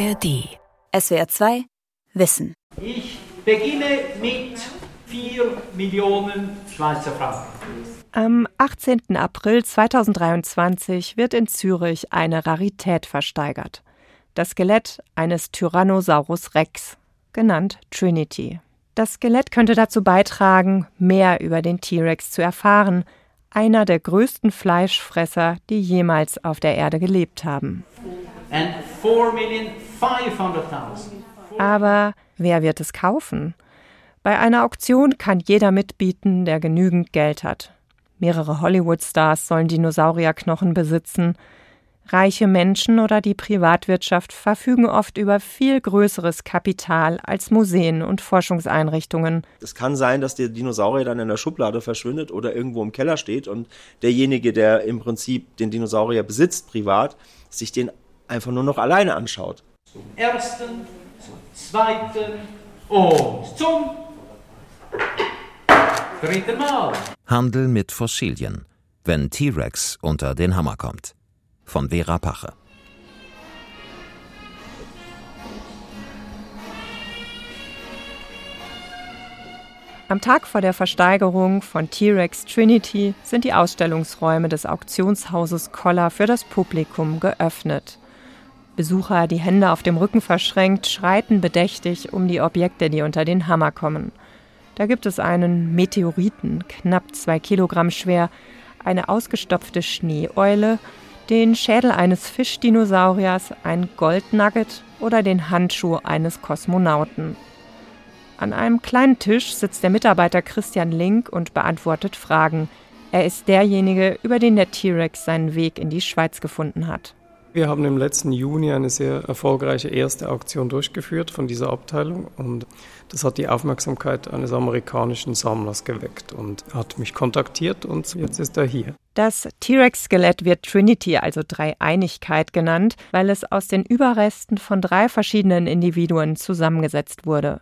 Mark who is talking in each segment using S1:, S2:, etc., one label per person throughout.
S1: ARD. SWR 2 Wissen.
S2: Ich beginne mit 4 Millionen Schweizer Franken.
S3: Am 18. April 2023 wird in Zürich eine Rarität versteigert. Das Skelett eines Tyrannosaurus Rex, genannt Trinity. Das Skelett könnte dazu beitragen, mehr über den T-Rex zu erfahren, einer der größten Fleischfresser, die jemals auf der Erde gelebt haben. Aber wer wird es kaufen? Bei einer Auktion kann jeder mitbieten, der genügend Geld hat. Mehrere Hollywood-Stars sollen Dinosaurierknochen besitzen. Reiche Menschen oder die Privatwirtschaft verfügen oft über viel größeres Kapital als Museen und Forschungseinrichtungen.
S4: Es kann sein, dass der Dinosaurier dann in der Schublade verschwindet oder irgendwo im Keller steht und derjenige, der im Prinzip den Dinosaurier besitzt, privat, sich den einfach nur noch alleine anschaut.
S2: Zum ersten, zum zweiten und zum dritten Mal.
S5: Handel mit Fossilien, wenn T-Rex unter den Hammer kommt von Vera Pache.
S3: Am Tag vor der Versteigerung von T-Rex Trinity sind die Ausstellungsräume des Auktionshauses Koller für das Publikum geöffnet. Besucher, die Hände auf dem Rücken verschränkt, schreiten bedächtig um die Objekte, die unter den Hammer kommen. Da gibt es einen Meteoriten, knapp zwei Kilogramm schwer, eine ausgestopfte Schneeeule den Schädel eines Fischdinosauriers, ein Goldnugget oder den Handschuh eines Kosmonauten. An einem kleinen Tisch sitzt der Mitarbeiter Christian Link und beantwortet Fragen. Er ist derjenige, über den der T-Rex seinen Weg in die Schweiz gefunden hat.
S6: Wir haben im letzten Juni eine sehr erfolgreiche erste Auktion durchgeführt von dieser Abteilung und das hat die Aufmerksamkeit eines amerikanischen Sammlers geweckt und hat mich kontaktiert und jetzt ist er hier.
S3: Das T-Rex-Skelett wird Trinity, also Dreieinigkeit genannt, weil es aus den Überresten von drei verschiedenen Individuen zusammengesetzt wurde.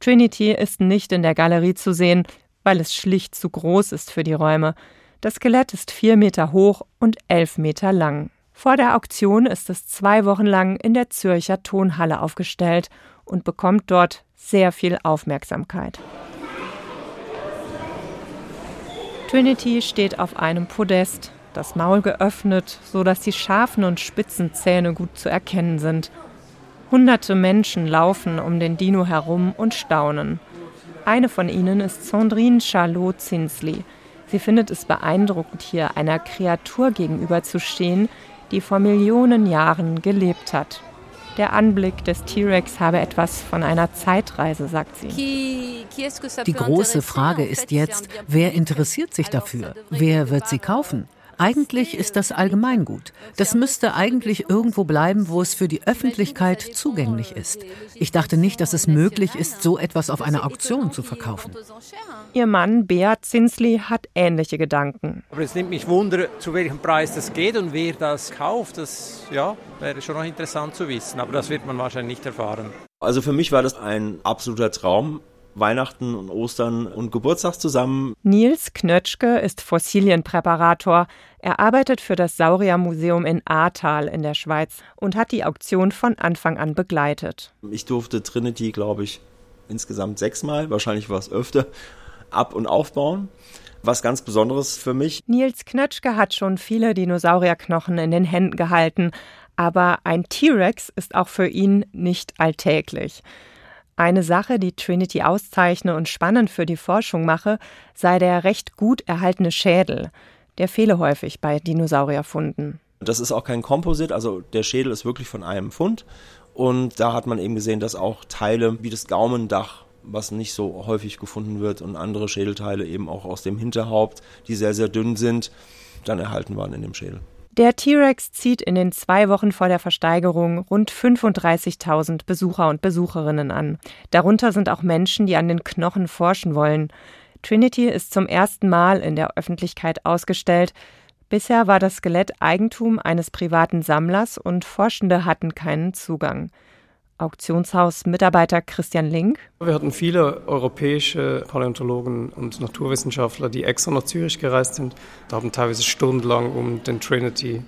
S3: Trinity ist nicht in der Galerie zu sehen, weil es schlicht zu groß ist für die Räume. Das Skelett ist vier Meter hoch und elf Meter lang. Vor der Auktion ist es zwei Wochen lang in der Zürcher Tonhalle aufgestellt und bekommt dort sehr viel Aufmerksamkeit. Trinity steht auf einem Podest, das Maul geöffnet, so dass die scharfen und spitzen Zähne gut zu erkennen sind. Hunderte Menschen laufen um den Dino herum und staunen. Eine von ihnen ist Sandrine Charlot Zinsley. Sie findet es beeindruckend, hier einer Kreatur gegenüberzustehen, die vor Millionen Jahren gelebt hat. Der Anblick des T-Rex habe etwas von einer Zeitreise, sagt sie.
S7: Die große Frage ist jetzt, wer interessiert sich dafür? Wer wird sie kaufen? Eigentlich ist das Allgemeingut. Das müsste eigentlich irgendwo bleiben, wo es für die Öffentlichkeit zugänglich ist. Ich dachte nicht, dass es möglich ist, so etwas auf einer Auktion zu verkaufen.
S3: Ihr Mann Beat Zinsley hat ähnliche Gedanken.
S8: Aber es nimmt mich Wunder, zu welchem Preis das geht und wer das kauft. Das ja, wäre schon noch interessant zu wissen, aber das wird man wahrscheinlich nicht erfahren.
S4: Also für mich war das ein absoluter Traum. Weihnachten und Ostern und Geburtstag zusammen.
S3: Nils Knötschke ist Fossilienpräparator. Er arbeitet für das Sauriermuseum in Ahrtal in der Schweiz und hat die Auktion von Anfang an begleitet.
S4: Ich durfte Trinity, glaube ich, insgesamt sechsmal, wahrscheinlich war es öfter, ab- und aufbauen. Was ganz Besonderes für mich.
S3: Nils Knötschke hat schon viele Dinosaurierknochen in den Händen gehalten, aber ein T-Rex ist auch für ihn nicht alltäglich. Eine Sache, die Trinity auszeichne und spannend für die Forschung mache, sei der recht gut erhaltene Schädel. Der fehle häufig bei Dinosaurierfunden.
S4: Das ist auch kein Composite, also der Schädel ist wirklich von einem Fund. Und da hat man eben gesehen, dass auch Teile wie das Gaumendach, was nicht so häufig gefunden wird, und andere Schädelteile eben auch aus dem Hinterhaupt, die sehr, sehr dünn sind, dann erhalten waren in dem Schädel.
S3: Der T-Rex zieht in den zwei Wochen vor der Versteigerung rund 35.000 Besucher und Besucherinnen an. Darunter sind auch Menschen, die an den Knochen forschen wollen. Trinity ist zum ersten Mal in der Öffentlichkeit ausgestellt. Bisher war das Skelett Eigentum eines privaten Sammlers und Forschende hatten keinen Zugang. Auktionshaus-Mitarbeiter Christian Link.
S6: Wir hatten viele europäische Paläontologen und Naturwissenschaftler, die extra nach Zürich gereist sind. Da haben teilweise stundenlang um den Trinity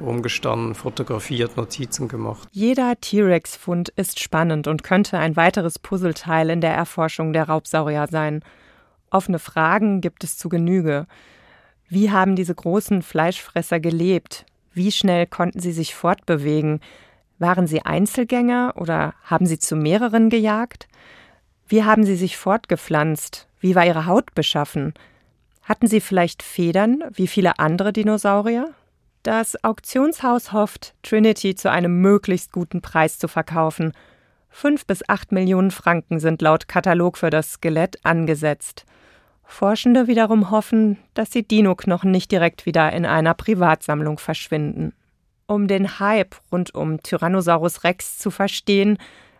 S6: rumgestanden, fotografiert, Notizen gemacht.
S3: Jeder T-Rex-Fund ist spannend und könnte ein weiteres Puzzleteil in der Erforschung der Raubsaurier sein. Offene Fragen gibt es zu Genüge. Wie haben diese großen Fleischfresser gelebt? Wie schnell konnten sie sich fortbewegen? Waren sie Einzelgänger oder haben sie zu mehreren gejagt? Wie haben sie sich fortgepflanzt? Wie war ihre Haut beschaffen? Hatten sie vielleicht Federn wie viele andere Dinosaurier? Das Auktionshaus hofft, Trinity zu einem möglichst guten Preis zu verkaufen. Fünf bis acht Millionen Franken sind laut Katalog für das Skelett angesetzt. Forschende wiederum hoffen, dass die Dino-Knochen nicht direkt wieder in einer Privatsammlung verschwinden. Um den Hype rund um Tyrannosaurus Rex zu verstehen,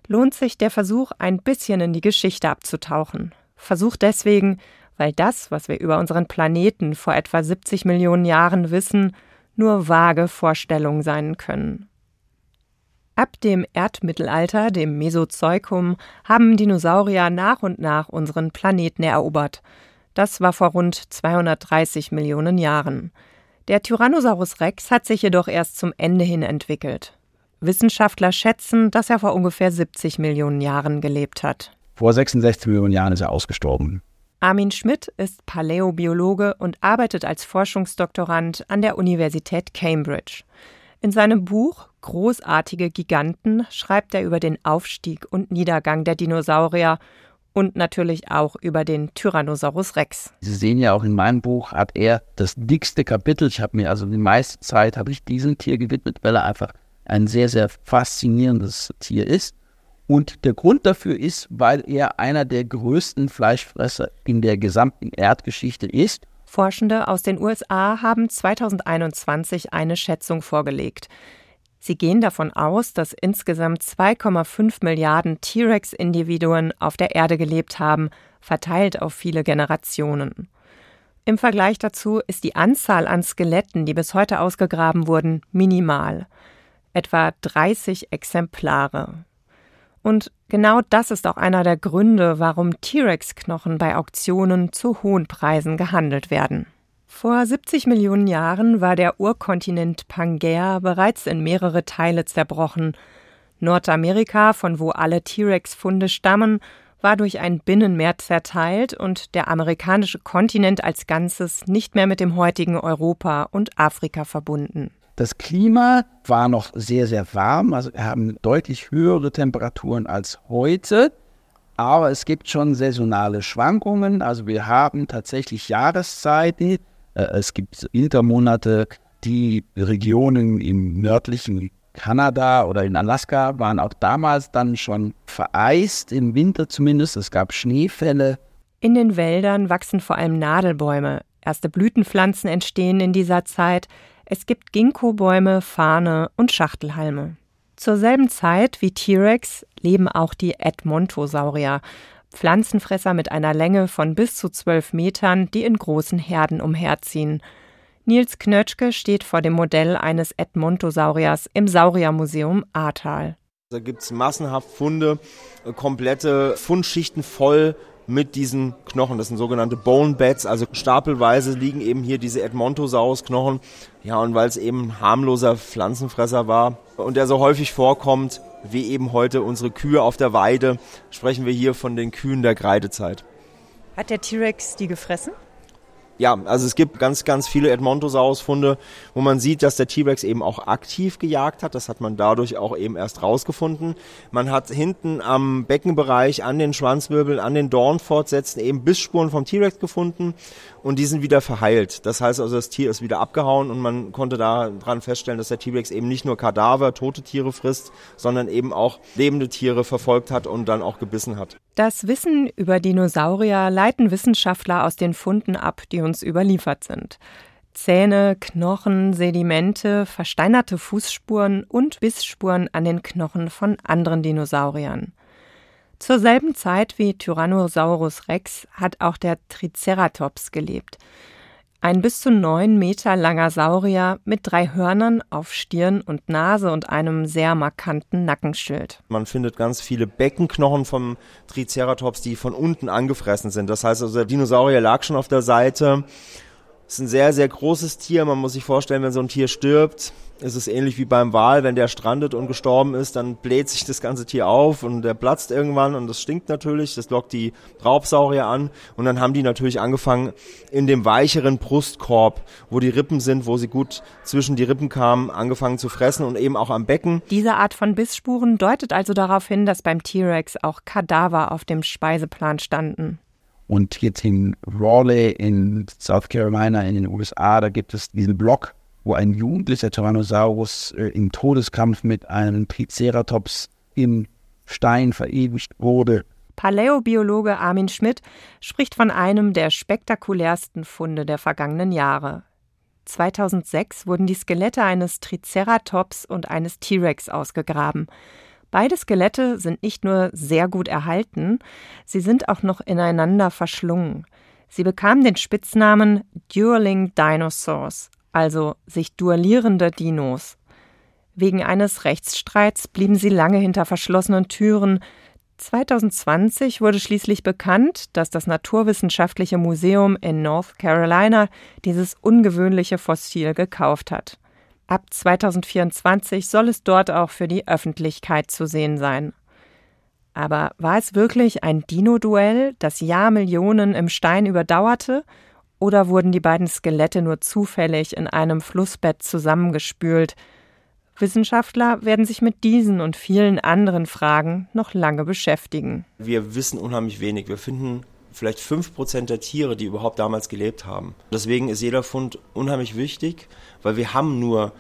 S3: lohnt sich der Versuch, ein bisschen in die Geschichte abzutauchen. Versuch deswegen, weil das, was wir über unseren Planeten vor etwa 70 Millionen Jahren wissen, nur vage Vorstellungen sein können. Ab dem Erdmittelalter, dem Mesozoikum, haben Dinosaurier nach und nach unseren Planeten erobert. Das war vor rund 230 Millionen Jahren. Der Tyrannosaurus Rex hat sich jedoch erst zum Ende hin entwickelt. Wissenschaftler schätzen, dass er vor ungefähr 70 Millionen Jahren gelebt hat.
S9: Vor 66 Millionen Jahren ist er ausgestorben.
S3: Armin Schmidt ist Paläobiologe und arbeitet als Forschungsdoktorand an der Universität Cambridge. In seinem Buch Großartige Giganten schreibt er über den Aufstieg und Niedergang der Dinosaurier und natürlich auch über den Tyrannosaurus Rex.
S9: Sie sehen ja auch in meinem Buch hat er das dickste Kapitel. Ich habe mir also die meiste Zeit habe ich diesem Tier gewidmet, weil er einfach ein sehr sehr faszinierendes Tier ist. Und der Grund dafür ist, weil er einer der größten Fleischfresser in der gesamten Erdgeschichte ist.
S3: Forschende aus den USA haben 2021 eine Schätzung vorgelegt. Sie gehen davon aus, dass insgesamt 2,5 Milliarden T-Rex-Individuen auf der Erde gelebt haben, verteilt auf viele Generationen. Im Vergleich dazu ist die Anzahl an Skeletten, die bis heute ausgegraben wurden, minimal. Etwa 30 Exemplare. Und genau das ist auch einer der Gründe, warum T-Rex-Knochen bei Auktionen zu hohen Preisen gehandelt werden. Vor 70 Millionen Jahren war der Urkontinent Pangea bereits in mehrere Teile zerbrochen. Nordamerika, von wo alle T-Rex-Funde stammen, war durch ein Binnenmeer zerteilt und der amerikanische Kontinent als Ganzes nicht mehr mit dem heutigen Europa und Afrika verbunden.
S9: Das Klima war noch sehr, sehr warm, also wir haben deutlich höhere Temperaturen als heute. Aber es gibt schon saisonale Schwankungen. Also wir haben tatsächlich Jahreszeiten, es gibt Wintermonate, die Regionen im nördlichen Kanada oder in Alaska waren auch damals dann schon vereist, im Winter zumindest. Es gab Schneefälle.
S3: In den Wäldern wachsen vor allem Nadelbäume. Erste Blütenpflanzen entstehen in dieser Zeit. Es gibt Ginkgo-Bäume, Farne und Schachtelhalme. Zur selben Zeit wie T-Rex leben auch die Edmontosaurier, Pflanzenfresser mit einer Länge von bis zu zwölf Metern, die in großen Herden umherziehen. Nils Knötschke steht vor dem Modell eines Edmontosauriers im Sauriermuseum Ahrtal.
S4: Da gibt es massenhaft Funde, äh, komplette Fundschichten voll mit diesen Knochen. Das sind sogenannte Bone Beds, also stapelweise liegen eben hier diese Edmontosaurus-Knochen. Ja, und weil es eben harmloser Pflanzenfresser war und der so häufig vorkommt, wie eben heute unsere Kühe auf der Weide, sprechen wir hier von den Kühen der Kreidezeit.
S3: Hat der T-Rex die gefressen?
S4: Ja, also es gibt ganz, ganz viele Edmontosaurus-Funde, wo man sieht, dass der T-Rex eben auch aktiv gejagt hat. Das hat man dadurch auch eben erst rausgefunden. Man hat hinten am Beckenbereich, an den Schwanzwirbeln, an den Dornfortsätzen eben Bissspuren vom T-Rex gefunden und die sind wieder verheilt. Das heißt also, das Tier ist wieder abgehauen und man konnte daran feststellen, dass der T-Rex eben nicht nur Kadaver, tote Tiere frisst, sondern eben auch lebende Tiere verfolgt hat und dann auch gebissen hat.
S3: Das Wissen über Dinosaurier leiten Wissenschaftler aus den Funden ab, die uns überliefert sind. Zähne, Knochen, Sedimente, versteinerte Fußspuren und Bissspuren an den Knochen von anderen Dinosauriern. Zur selben Zeit wie Tyrannosaurus rex hat auch der Triceratops gelebt. Ein bis zu neun Meter langer Saurier mit drei Hörnern auf Stirn und Nase und einem sehr markanten Nackenschild.
S4: Man findet ganz viele Beckenknochen vom Triceratops, die von unten angefressen sind. Das heißt also, der Dinosaurier lag schon auf der Seite ist ein sehr, sehr großes Tier. Man muss sich vorstellen, wenn so ein Tier stirbt, ist es ähnlich wie beim Wal, wenn der strandet und gestorben ist, dann bläht sich das ganze Tier auf und der platzt irgendwann und das stinkt natürlich, das lockt die Raubsaurier an und dann haben die natürlich angefangen in dem weicheren Brustkorb, wo die Rippen sind, wo sie gut zwischen die Rippen kamen, angefangen zu fressen und eben auch am Becken.
S3: Diese Art von Bissspuren deutet also darauf hin, dass beim T-Rex auch Kadaver auf dem Speiseplan standen.
S9: Und jetzt in Raleigh in South Carolina in den USA, da gibt es diesen Block wo ein jugendlicher Tyrannosaurus äh, im Todeskampf mit einem Triceratops im Stein verewigt wurde.
S3: Paläobiologe Armin Schmidt spricht von einem der spektakulärsten Funde der vergangenen Jahre. 2006 wurden die Skelette eines Triceratops und eines T-Rex ausgegraben. Beide Skelette sind nicht nur sehr gut erhalten, sie sind auch noch ineinander verschlungen. Sie bekamen den Spitznamen Dueling Dinosaurs, also sich duellierende Dinos. Wegen eines Rechtsstreits blieben sie lange hinter verschlossenen Türen. 2020 wurde schließlich bekannt, dass das Naturwissenschaftliche Museum in North Carolina dieses ungewöhnliche Fossil gekauft hat. Ab 2024 soll es dort auch für die Öffentlichkeit zu sehen sein. Aber war es wirklich ein Dino-Duell, das Jahrmillionen im Stein überdauerte oder wurden die beiden Skelette nur zufällig in einem Flussbett zusammengespült? Wissenschaftler werden sich mit diesen und vielen anderen Fragen noch lange beschäftigen.
S4: Wir wissen unheimlich wenig. Wir finden vielleicht 5% der Tiere, die überhaupt damals gelebt haben. Deswegen ist jeder Fund unheimlich wichtig, weil wir haben nur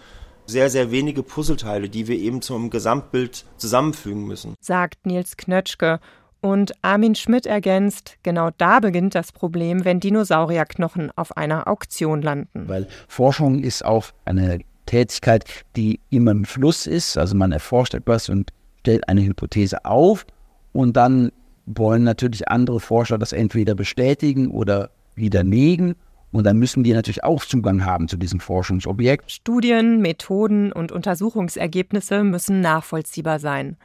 S4: sehr, sehr wenige Puzzleteile, die wir eben zum Gesamtbild zusammenfügen müssen.
S3: Sagt Nils Knötschke und Armin Schmidt ergänzt, genau da beginnt das Problem, wenn Dinosaurierknochen auf einer Auktion landen.
S9: Weil Forschung ist auch eine Tätigkeit, die immer im Fluss ist. Also man erforscht etwas und stellt eine Hypothese auf und dann wollen natürlich andere Forscher das entweder bestätigen oder widerlegen. Und dann müssen die natürlich auch Zugang haben zu diesem Forschungsobjekt.
S3: Studien, Methoden und Untersuchungsergebnisse müssen nachvollziehbar sein.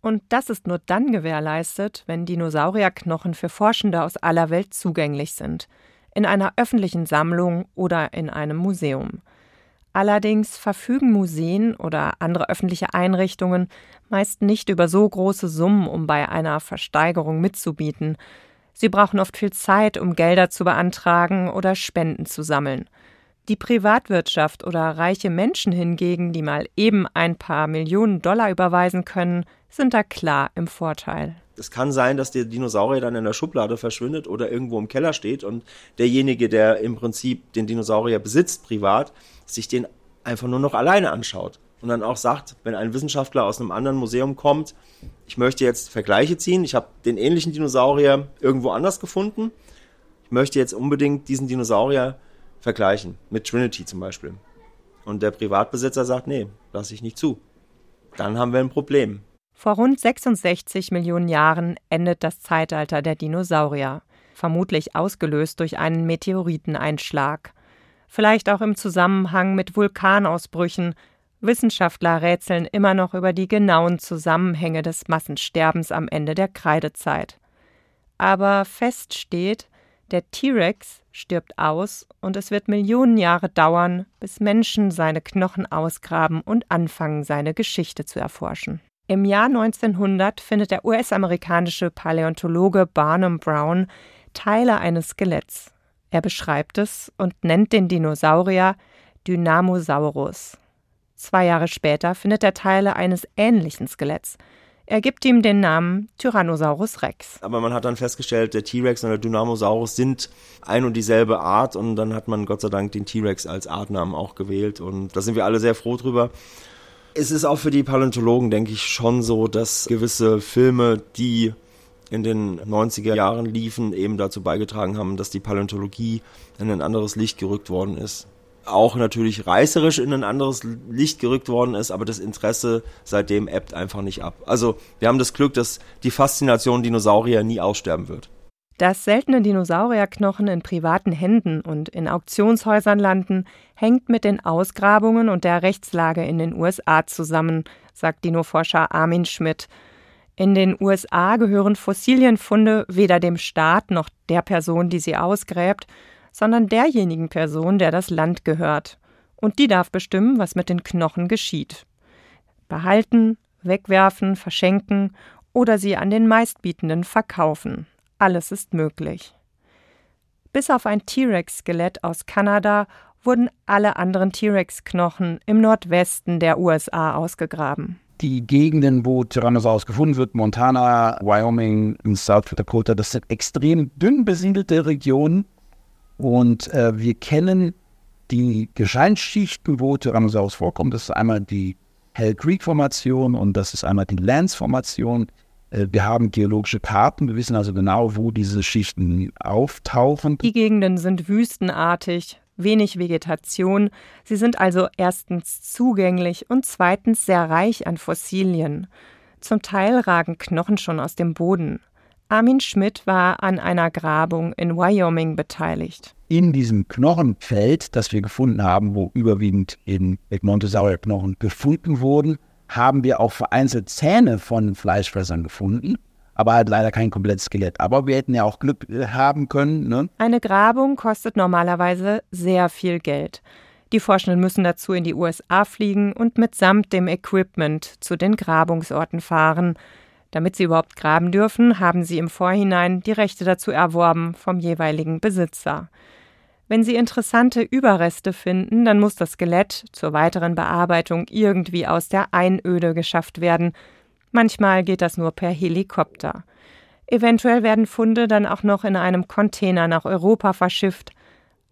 S3: Und das ist nur dann gewährleistet, wenn Dinosaurierknochen für Forschende aus aller Welt zugänglich sind, in einer öffentlichen Sammlung oder in einem Museum. Allerdings verfügen Museen oder andere öffentliche Einrichtungen meist nicht über so große Summen, um bei einer Versteigerung mitzubieten. Sie brauchen oft viel Zeit, um Gelder zu beantragen oder Spenden zu sammeln. Die Privatwirtschaft oder reiche Menschen hingegen, die mal eben ein paar Millionen Dollar überweisen können, sind da klar im Vorteil.
S4: Es kann sein, dass der Dinosaurier dann in der Schublade verschwindet oder irgendwo im Keller steht und derjenige, der im Prinzip den Dinosaurier besitzt, privat, sich den einfach nur noch alleine anschaut und dann auch sagt, wenn ein Wissenschaftler aus einem anderen Museum kommt, ich möchte jetzt Vergleiche ziehen, ich habe den ähnlichen Dinosaurier irgendwo anders gefunden, ich möchte jetzt unbedingt diesen Dinosaurier vergleichen, mit Trinity zum Beispiel. Und der Privatbesitzer sagt, nee, lasse ich nicht zu. Dann haben wir ein Problem.
S3: Vor rund 66 Millionen Jahren endet das Zeitalter der Dinosaurier, vermutlich ausgelöst durch einen Meteoriteneinschlag. Vielleicht auch im Zusammenhang mit Vulkanausbrüchen. Wissenschaftler rätseln immer noch über die genauen Zusammenhänge des Massensterbens am Ende der Kreidezeit. Aber fest steht, der T-Rex stirbt aus und es wird Millionen Jahre dauern, bis Menschen seine Knochen ausgraben und anfangen, seine Geschichte zu erforschen. Im Jahr 1900 findet der US-amerikanische Paläontologe Barnum Brown Teile eines Skeletts. Er beschreibt es und nennt den Dinosaurier Dynamosaurus. Zwei Jahre später findet er Teile eines ähnlichen Skeletts. Er gibt ihm den Namen Tyrannosaurus Rex.
S4: Aber man hat dann festgestellt, der T-Rex und der Dynamosaurus sind ein und dieselbe Art und dann hat man Gott sei Dank den T-Rex als Artnamen auch gewählt und da sind wir alle sehr froh drüber. Es ist auch für die Paläontologen, denke ich, schon so, dass gewisse Filme, die in den 90er Jahren liefen, eben dazu beigetragen haben, dass die Paläontologie in ein anderes Licht gerückt worden ist auch natürlich reißerisch in ein anderes Licht gerückt worden ist, aber das Interesse seitdem ebbt einfach nicht ab. Also wir haben das Glück, dass die Faszination Dinosaurier nie aussterben wird.
S3: Dass seltene Dinosaurierknochen in privaten Händen und in Auktionshäusern landen, hängt mit den Ausgrabungen und der Rechtslage in den USA zusammen, sagt Dinoforscher Armin Schmidt. In den USA gehören Fossilienfunde weder dem Staat noch der Person, die sie ausgräbt, sondern derjenigen Person, der das Land gehört. Und die darf bestimmen, was mit den Knochen geschieht. Behalten, wegwerfen, verschenken oder sie an den Meistbietenden verkaufen. Alles ist möglich. Bis auf ein T-Rex-Skelett aus Kanada wurden alle anderen T-Rex-Knochen im Nordwesten der USA ausgegraben.
S9: Die Gegenden, wo Tyrannosaurus gefunden wird, Montana, Wyoming South Dakota, das sind extrem dünn besiedelte Regionen. Und äh, wir kennen die Gesteinsschichten, wo Tyrannosaurus vorkommt. Das ist einmal die Hell Creek Formation und das ist einmal die Lance Formation. Äh, wir haben geologische Karten, wir wissen also genau, wo diese Schichten auftauchen.
S3: Die Gegenden sind wüstenartig, wenig Vegetation. Sie sind also erstens zugänglich und zweitens sehr reich an Fossilien. Zum Teil ragen Knochen schon aus dem Boden. Armin Schmidt war an einer Grabung in Wyoming beteiligt.
S9: In diesem Knochenfeld, das wir gefunden haben, wo überwiegend in Egmontosaurierknochen gefunden wurden, haben wir auch vereinzelt Zähne von Fleischfressern gefunden aber halt leider kein komplettes Skelett. Aber wir hätten ja auch Glück äh, haben können. Ne?
S3: Eine Grabung kostet normalerweise sehr viel Geld. Die Forschenden müssen dazu in die USA fliegen und mitsamt dem Equipment zu den Grabungsorten fahren. Damit sie überhaupt graben dürfen, haben sie im Vorhinein die Rechte dazu erworben vom jeweiligen Besitzer. Wenn sie interessante Überreste finden, dann muss das Skelett zur weiteren Bearbeitung irgendwie aus der Einöde geschafft werden, Manchmal geht das nur per Helikopter. Eventuell werden Funde dann auch noch in einem Container nach Europa verschifft.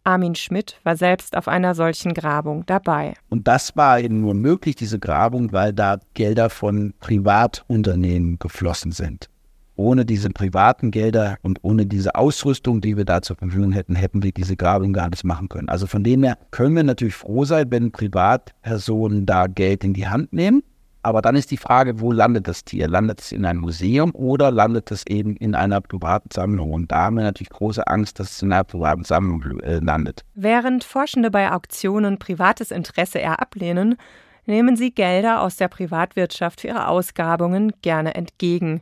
S3: Armin Schmidt war selbst auf einer solchen Grabung dabei.
S9: Und das war eben nur möglich, diese Grabung, weil da Gelder von Privatunternehmen geflossen sind. Ohne diese privaten Gelder und ohne diese Ausrüstung, die wir da zur Verfügung hätten, hätten wir diese Grabung gar nicht machen können. Also von dem her können wir natürlich froh sein, wenn Privatpersonen da Geld in die Hand nehmen. Aber dann ist die Frage, wo landet das Tier? Landet es in einem Museum oder landet es eben in einer privaten Sammlung? Und da haben wir natürlich große Angst, dass es in einer privaten Sammlung äh, landet.
S3: Während Forschende bei Auktionen privates Interesse eher ablehnen, nehmen sie Gelder aus der Privatwirtschaft für ihre Ausgrabungen gerne entgegen.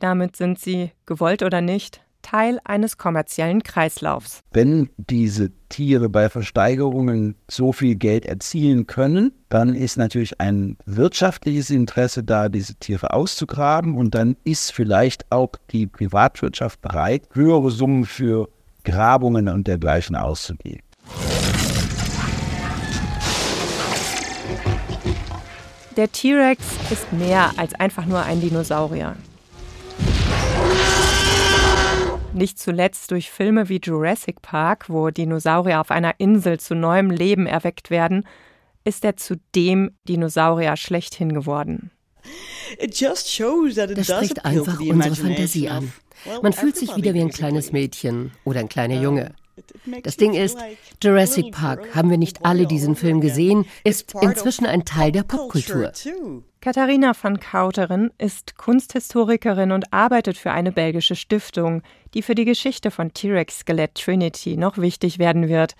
S3: Damit sind sie, gewollt oder nicht, Teil eines kommerziellen Kreislaufs.
S9: Wenn diese Tiere bei Versteigerungen so viel Geld erzielen können, dann ist natürlich ein wirtschaftliches Interesse da, diese Tiere auszugraben und dann ist vielleicht auch die Privatwirtschaft bereit, höhere Summen für Grabungen und dergleichen auszugeben.
S3: Der T-Rex ist mehr als einfach nur ein Dinosaurier. Nicht zuletzt durch Filme wie Jurassic Park, wo Dinosaurier auf einer Insel zu neuem Leben erweckt werden, ist er zu dem Dinosaurier schlechthin geworden.
S10: Das spricht einfach unsere Fantasie an. Man fühlt sich wieder wie ein kleines Mädchen oder ein kleiner Junge. Das Ding ist, Jurassic Park, haben wir nicht alle diesen Film gesehen, ist inzwischen ein Teil der Popkultur.
S3: Katharina van Kauteren ist Kunsthistorikerin und arbeitet für eine belgische Stiftung, die für die Geschichte von T-Rex-Skelett Trinity noch wichtig werden wird.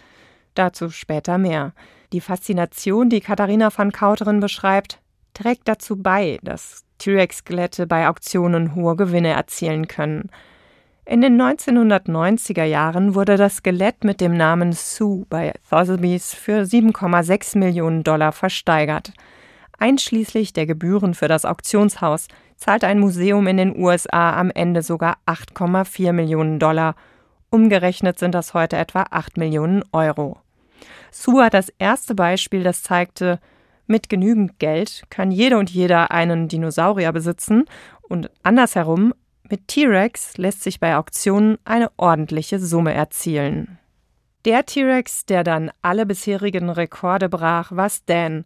S3: Dazu später mehr. Die Faszination, die Katharina van Kauteren beschreibt, trägt dazu bei, dass T-Rex-Skelette bei Auktionen hohe Gewinne erzielen können. In den 1990er Jahren wurde das Skelett mit dem Namen Sue bei Sotheby's für 7,6 Millionen Dollar versteigert. Einschließlich der Gebühren für das Auktionshaus zahlt ein Museum in den USA am Ende sogar 8,4 Millionen Dollar. Umgerechnet sind das heute etwa 8 Millionen Euro. Sue hat das erste Beispiel, das zeigte, mit genügend Geld kann jede und jeder einen Dinosaurier besitzen und andersherum mit T-Rex lässt sich bei Auktionen eine ordentliche Summe erzielen. Der T-Rex, der dann alle bisherigen Rekorde brach, war Stan.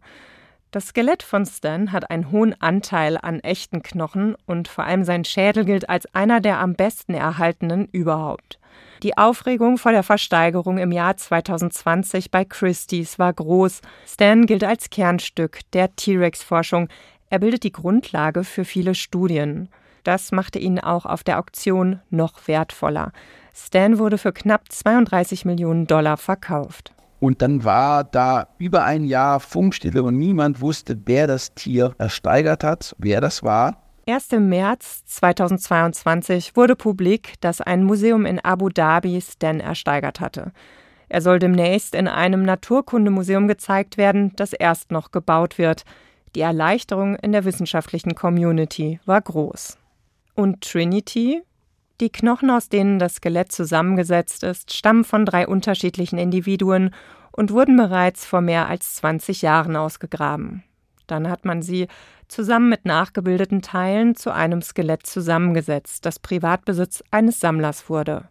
S3: Das Skelett von Stan hat einen hohen Anteil an echten Knochen und vor allem sein Schädel gilt als einer der am besten erhaltenen überhaupt. Die Aufregung vor der Versteigerung im Jahr 2020 bei Christie's war groß. Stan gilt als Kernstück der T-Rex-Forschung. Er bildet die Grundlage für viele Studien. Das machte ihn auch auf der Auktion noch wertvoller. Stan wurde für knapp 32 Millionen Dollar verkauft.
S9: Und dann war da über ein Jahr Funkstille und niemand wusste, wer das Tier ersteigert hat, wer das war.
S3: Erst im März 2022 wurde publik, dass ein Museum in Abu Dhabi Stan ersteigert hatte. Er soll demnächst in einem Naturkundemuseum gezeigt werden, das erst noch gebaut wird. Die Erleichterung in der wissenschaftlichen Community war groß. Und Trinity? Die Knochen, aus denen das Skelett zusammengesetzt ist, stammen von drei unterschiedlichen Individuen und wurden bereits vor mehr als 20 Jahren ausgegraben. Dann hat man sie zusammen mit nachgebildeten Teilen zu einem Skelett zusammengesetzt, das Privatbesitz eines Sammlers wurde.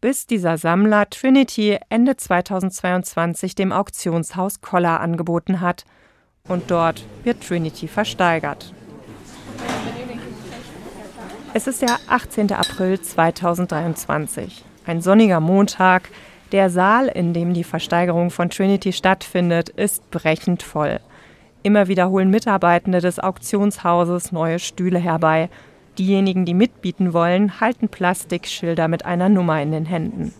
S3: Bis dieser Sammler Trinity Ende 2022 dem Auktionshaus Collar angeboten hat. Und dort wird Trinity versteigert. Es ist der 18. April 2023, ein sonniger Montag. Der Saal, in dem die Versteigerung von Trinity stattfindet, ist brechend voll. Immer wieder holen Mitarbeitende des Auktionshauses neue Stühle herbei. Diejenigen, die mitbieten wollen, halten Plastikschilder mit einer Nummer in den Händen.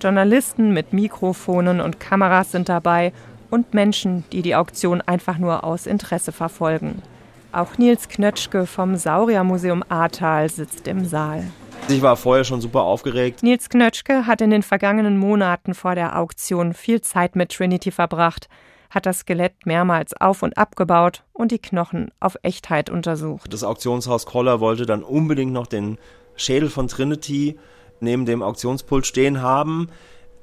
S3: Journalisten mit Mikrofonen und Kameras sind dabei und Menschen, die die Auktion einfach nur aus Interesse verfolgen. Auch Nils Knötschke vom Sauriermuseum Ahrtal sitzt im Saal.
S4: Ich war vorher schon super aufgeregt.
S3: Nils Knötschke hat in den vergangenen Monaten vor der Auktion viel Zeit mit Trinity verbracht hat das Skelett mehrmals auf und abgebaut und die Knochen auf Echtheit untersucht.
S4: Das Auktionshaus Koller wollte dann unbedingt noch den Schädel von Trinity neben dem Auktionspult stehen haben.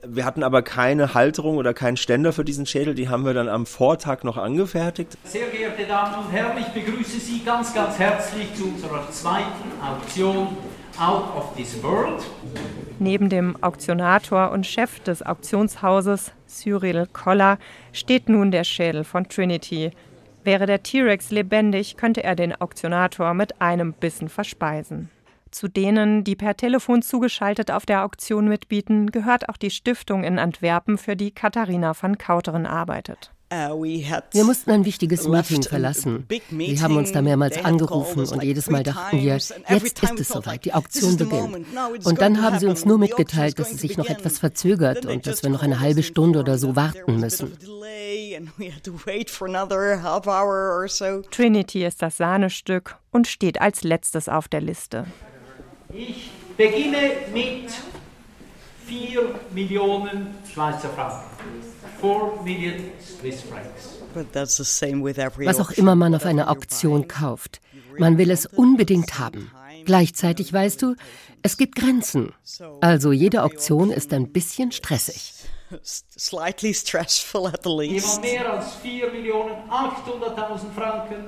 S4: Wir hatten aber keine Halterung oder keinen Ständer für diesen Schädel, die haben wir dann am Vortag noch angefertigt.
S2: Sehr geehrte Damen und Herren, ich begrüße Sie ganz, ganz herzlich zu unserer zweiten Auktion Out of This World.
S3: Neben dem Auktionator und Chef des Auktionshauses, Cyril Koller, steht nun der Schädel von Trinity. Wäre der T-Rex lebendig, könnte er den Auktionator mit einem Bissen verspeisen. Zu denen, die per Telefon zugeschaltet auf der Auktion mitbieten, gehört auch die Stiftung in Antwerpen, für die Katharina van Kauteren arbeitet.
S10: Uh, wir mussten ein wichtiges Meeting verlassen. Sie haben uns da mehrmals angerufen und jedes Mal dachten wir, jetzt ist es soweit, die Auktion beginnt. Und dann haben sie uns nur mitgeteilt, dass es sich noch etwas verzögert und dass wir noch eine halbe Stunde oder so warten müssen.
S3: Trinity ist das Sahnestück und steht als letztes auf der Liste.
S2: Ich beginne mit 4 Millionen Schweizer Franken. 4 Million Swiss francs.
S10: Was auch immer man auf einer Auktion kauft, man will es unbedingt haben. Gleichzeitig weißt du, es gibt Grenzen. Also jede Auktion ist ein bisschen stressig.
S2: Slightly stressful at the least. mehr als 4 Millionen 800.000 Franken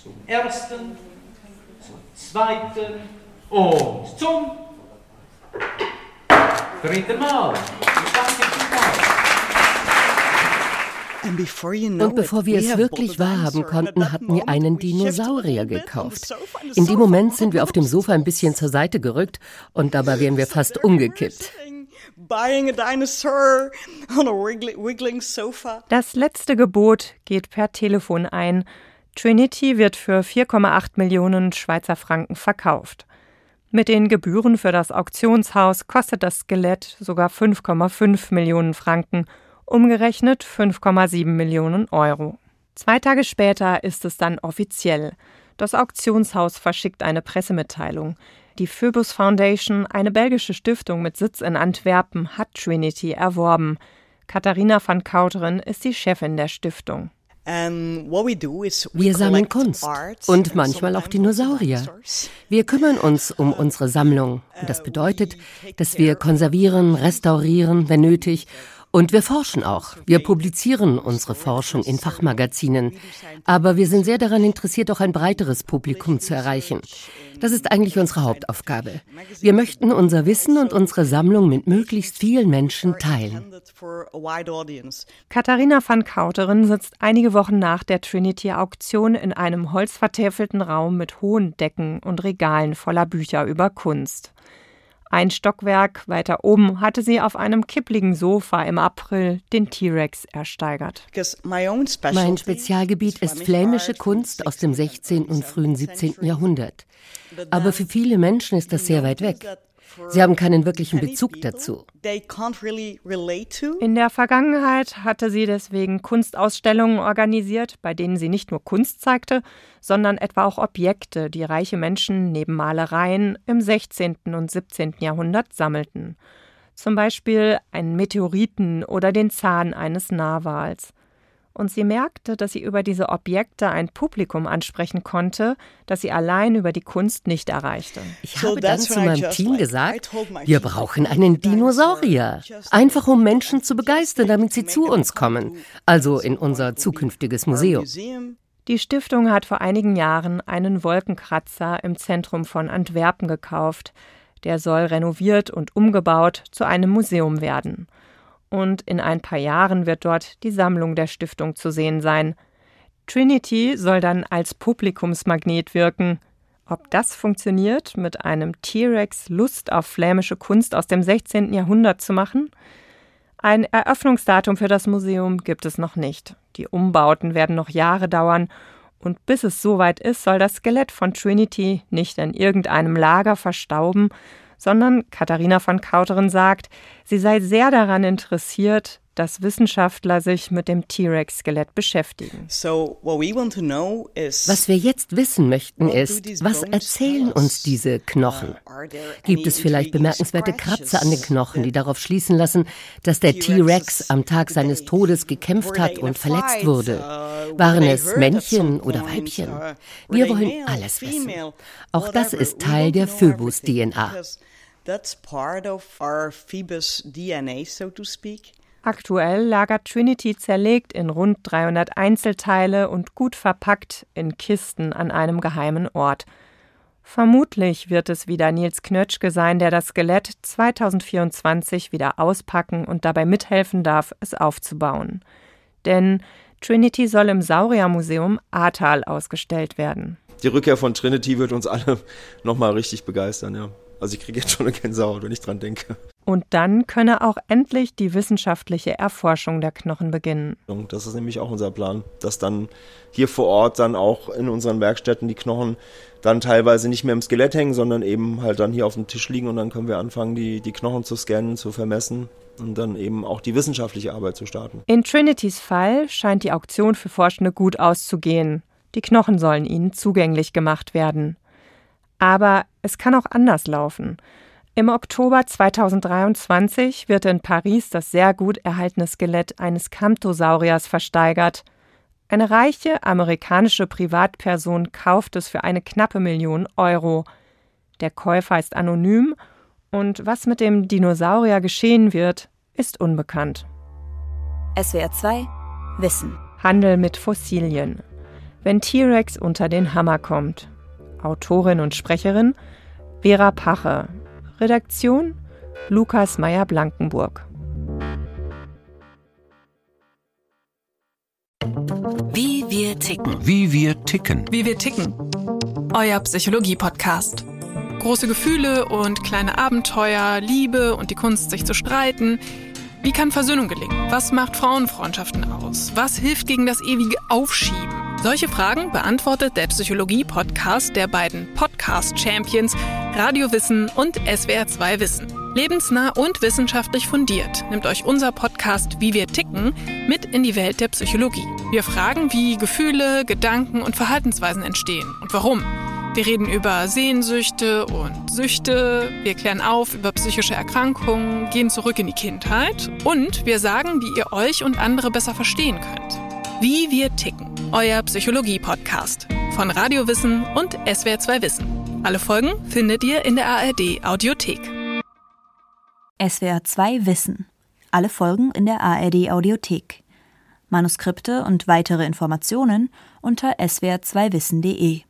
S2: zum ersten, zum zweiten und zum dritten Mal.
S10: Und bevor wir es wirklich wahrhaben konnten, hatten wir einen Dinosaurier gekauft. In dem Moment sind wir auf dem Sofa ein bisschen zur Seite gerückt und dabei wären wir fast umgekippt.
S3: Das letzte Gebot geht per Telefon ein. Trinity wird für 4,8 Millionen Schweizer Franken verkauft. Mit den Gebühren für das Auktionshaus kostet das Skelett sogar 5,5 Millionen Franken, umgerechnet 5,7 Millionen Euro. Zwei Tage später ist es dann offiziell. Das Auktionshaus verschickt eine Pressemitteilung. Die Phoebus Foundation, eine belgische Stiftung mit Sitz in Antwerpen, hat Trinity erworben. Katharina van Kauteren ist die Chefin der Stiftung.
S10: Wir sammeln Kunst und manchmal auch Dinosaurier. Wir kümmern uns um unsere Sammlung. Und das bedeutet, dass wir konservieren, restaurieren, wenn nötig und wir forschen auch. Wir publizieren unsere Forschung in Fachmagazinen. Aber wir sind sehr daran interessiert, auch ein breiteres Publikum zu erreichen. Das ist eigentlich unsere Hauptaufgabe. Wir möchten unser Wissen und unsere Sammlung mit möglichst vielen Menschen teilen.
S3: Katharina van Kauteren sitzt einige Wochen nach der Trinity-Auktion in einem holzvertäfelten Raum mit hohen Decken und Regalen voller Bücher über Kunst. Ein Stockwerk weiter oben hatte sie auf einem kippligen Sofa im April den T-Rex ersteigert.
S10: Mein Spezialgebiet ist flämische Kunst aus dem 16. und frühen 17. Jahrhundert. Aber für viele Menschen ist das sehr weit weg. Sie haben keinen wirklichen Bezug dazu.
S3: In der Vergangenheit hatte sie deswegen Kunstausstellungen organisiert, bei denen sie nicht nur Kunst zeigte, sondern etwa auch Objekte, die reiche Menschen neben Malereien im 16. und 17. Jahrhundert sammelten. zum Beispiel einen Meteoriten oder den Zahn eines Narwals und sie merkte, dass sie über diese Objekte ein Publikum ansprechen konnte, das sie allein über die Kunst nicht erreichte.
S10: Ich habe dann zu meinem Team gesagt, wir brauchen einen Dinosaurier, einfach um Menschen zu begeistern, damit sie zu uns kommen, also in unser zukünftiges Museum.
S3: Die Stiftung hat vor einigen Jahren einen Wolkenkratzer im Zentrum von Antwerpen gekauft. Der soll renoviert und umgebaut zu einem Museum werden und in ein paar Jahren wird dort die Sammlung der Stiftung zu sehen sein. Trinity soll dann als Publikumsmagnet wirken. Ob das funktioniert, mit einem T-Rex Lust auf flämische Kunst aus dem 16. Jahrhundert zu machen? Ein Eröffnungsdatum für das Museum gibt es noch nicht. Die Umbauten werden noch Jahre dauern und bis es soweit ist, soll das Skelett von Trinity nicht in irgendeinem Lager verstauben, sondern Katharina von Kauteren sagt, sie sei sehr daran interessiert, dass Wissenschaftler sich mit dem T-Rex-Skelett beschäftigen.
S10: Was wir jetzt wissen möchten ist, was erzählen uns diese Knochen? Uh, Gibt es vielleicht bemerkenswerte Kratzer an den Knochen, die darauf schließen lassen, dass der T-Rex am Tag seines Todes gekämpft hat und verletzt wurde? Uh, Waren es Männchen oder Weibchen? Uh, wir wollen alles wissen. Auch das ist Teil der Phobos-DNA. That's part of our
S3: Phoebus DNA, so to speak. Aktuell lagert Trinity zerlegt in rund 300 Einzelteile und gut verpackt in Kisten an einem geheimen Ort. Vermutlich wird es wieder Nils Knötschke sein, der das Skelett 2024 wieder auspacken und dabei mithelfen darf, es aufzubauen. Denn Trinity soll im Sauriermuseum Ahrtal ausgestellt werden.
S4: Die Rückkehr von Trinity wird uns alle nochmal richtig begeistern, ja. Also ich kriege jetzt schon eine Gänsehaut, wenn ich dran denke.
S3: Und dann könne auch endlich die wissenschaftliche Erforschung der Knochen beginnen.
S4: Das ist nämlich auch unser Plan, dass dann hier vor Ort dann auch in unseren Werkstätten die Knochen dann teilweise nicht mehr im Skelett hängen, sondern eben halt dann hier auf dem Tisch liegen und dann können wir anfangen, die, die Knochen zu scannen, zu vermessen und dann eben auch die wissenschaftliche Arbeit zu starten.
S3: In Trinitys Fall scheint die Auktion für Forschende gut auszugehen. Die Knochen sollen ihnen zugänglich gemacht werden. Aber es kann auch anders laufen. Im Oktober 2023 wird in Paris das sehr gut erhaltene Skelett eines Camptosauriers versteigert. Eine reiche amerikanische Privatperson kauft es für eine knappe Million Euro. Der Käufer ist anonym und was mit dem Dinosaurier geschehen wird, ist unbekannt.
S1: SWR 2 Wissen.
S3: Handel mit Fossilien. Wenn T-Rex unter den Hammer kommt. Autorin und Sprecherin Vera Pache. Redaktion Lukas Meyer-Blankenburg.
S11: Wie wir ticken.
S12: Wie wir ticken.
S13: Wie wir ticken. Euer Psychologie-Podcast. Große Gefühle und kleine Abenteuer, Liebe und die Kunst, sich zu streiten. Wie kann Versöhnung gelingen? Was macht Frauenfreundschaften aus? Was hilft gegen das ewige Aufschieben? Solche Fragen beantwortet der Psychologie-Podcast der beiden Podcast-Champions Radiowissen und SWR2 Wissen. Lebensnah und wissenschaftlich fundiert nimmt euch unser Podcast Wie wir ticken mit in die Welt der Psychologie. Wir fragen, wie Gefühle, Gedanken und Verhaltensweisen entstehen und warum. Wir reden über Sehnsüchte und Süchte, wir klären auf über psychische Erkrankungen, gehen zurück in die Kindheit und wir sagen, wie ihr euch und andere besser verstehen könnt. Wie wir ticken euer Psychologie-Podcast von Radiowissen und SWR2 Wissen. Alle Folgen findet ihr in der ARD Audiothek.
S1: SWR2 Wissen. Alle Folgen in der ARD Audiothek. Manuskripte und weitere Informationen unter swr2wissen.de.